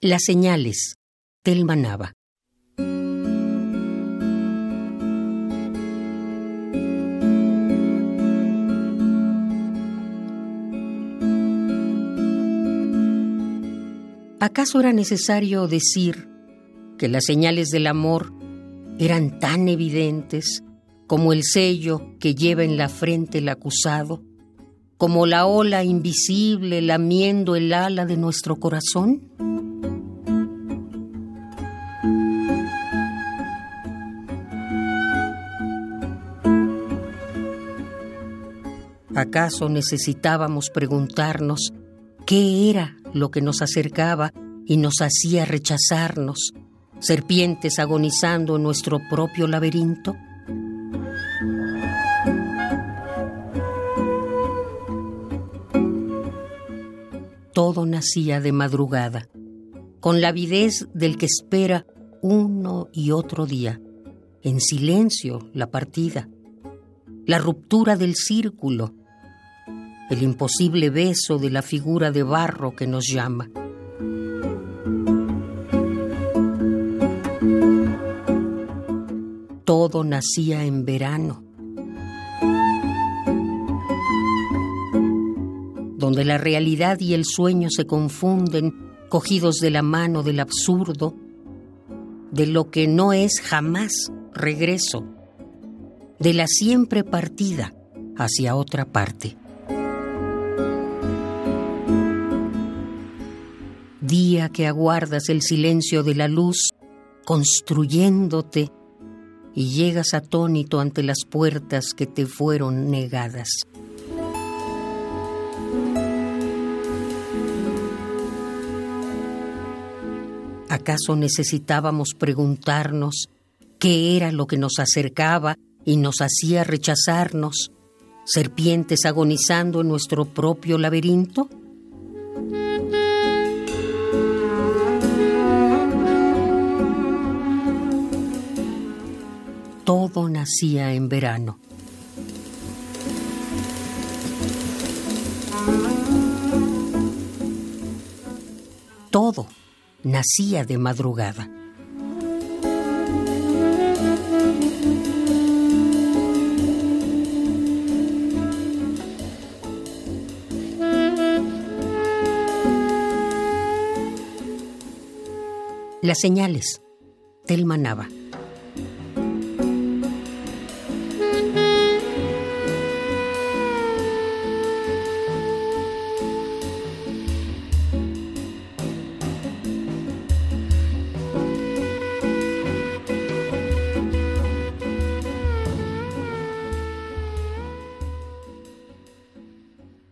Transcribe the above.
Las señales. Telma Nava. ¿Acaso era necesario decir que las señales del amor eran tan evidentes como el sello que lleva en la frente el acusado, como la ola invisible lamiendo el ala de nuestro corazón? ¿Acaso necesitábamos preguntarnos qué era lo que nos acercaba y nos hacía rechazarnos, serpientes agonizando en nuestro propio laberinto? Todo nacía de madrugada, con la avidez del que espera uno y otro día, en silencio la partida, la ruptura del círculo, el imposible beso de la figura de barro que nos llama. Todo nacía en verano, donde la realidad y el sueño se confunden, cogidos de la mano del absurdo, de lo que no es jamás regreso, de la siempre partida hacia otra parte. Que aguardas el silencio de la luz, construyéndote, y llegas atónito ante las puertas que te fueron negadas. ¿Acaso necesitábamos preguntarnos qué era lo que nos acercaba y nos hacía rechazarnos, serpientes agonizando en nuestro propio laberinto? Todo nacía en verano. Todo nacía de madrugada. Las señales. Telma Nava.